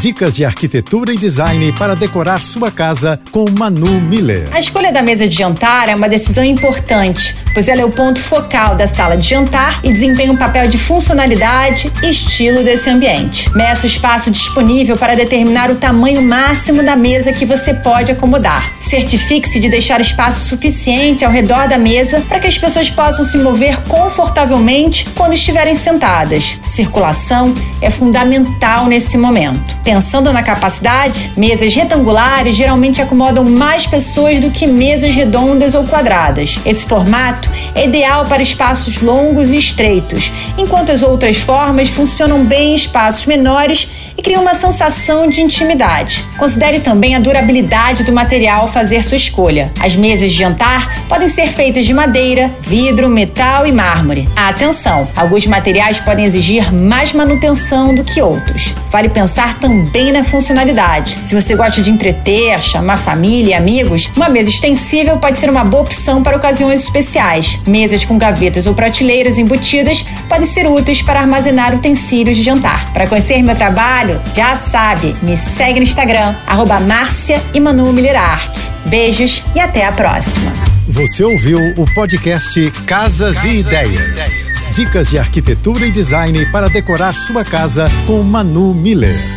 Dicas de arquitetura e design para decorar sua casa com Manu Miller. A escolha da mesa de jantar é uma decisão importante, pois ela é o ponto focal da sala de jantar e desempenha um papel de funcionalidade e estilo desse ambiente. Meça o espaço disponível para determinar o tamanho máximo da mesa que você pode acomodar. Certifique-se de deixar espaço suficiente ao redor da mesa para que as pessoas possam se mover confortavelmente quando estiverem sentadas. Circulação é fundamental nesse momento. Pensando na capacidade, mesas retangulares geralmente acomodam mais pessoas do que mesas redondas ou quadradas. Esse formato é ideal para espaços longos e estreitos, enquanto as outras formas funcionam bem em espaços menores e criam uma sensação de intimidade. Considere também a durabilidade do material ao fazer sua escolha. As mesas de jantar podem ser feitas de madeira, vidro, metal e mármore. Atenção, alguns materiais podem exigir mais manutenção do que outros. Vale pensar também na funcionalidade. Se você gosta de entreter, chamar família e amigos, uma mesa extensível pode ser uma boa opção para ocasiões especiais. Mesas com gavetas ou prateleiras embutidas podem ser úteis para armazenar utensílios de jantar. Para conhecer meu trabalho, já sabe, me segue no Instagram, arroba Márcia e Manu Beijos e até a próxima. Você ouviu o podcast Casas, Casas e, Ideias. e Ideias. Dicas de arquitetura e design para decorar sua casa com Manu Miller.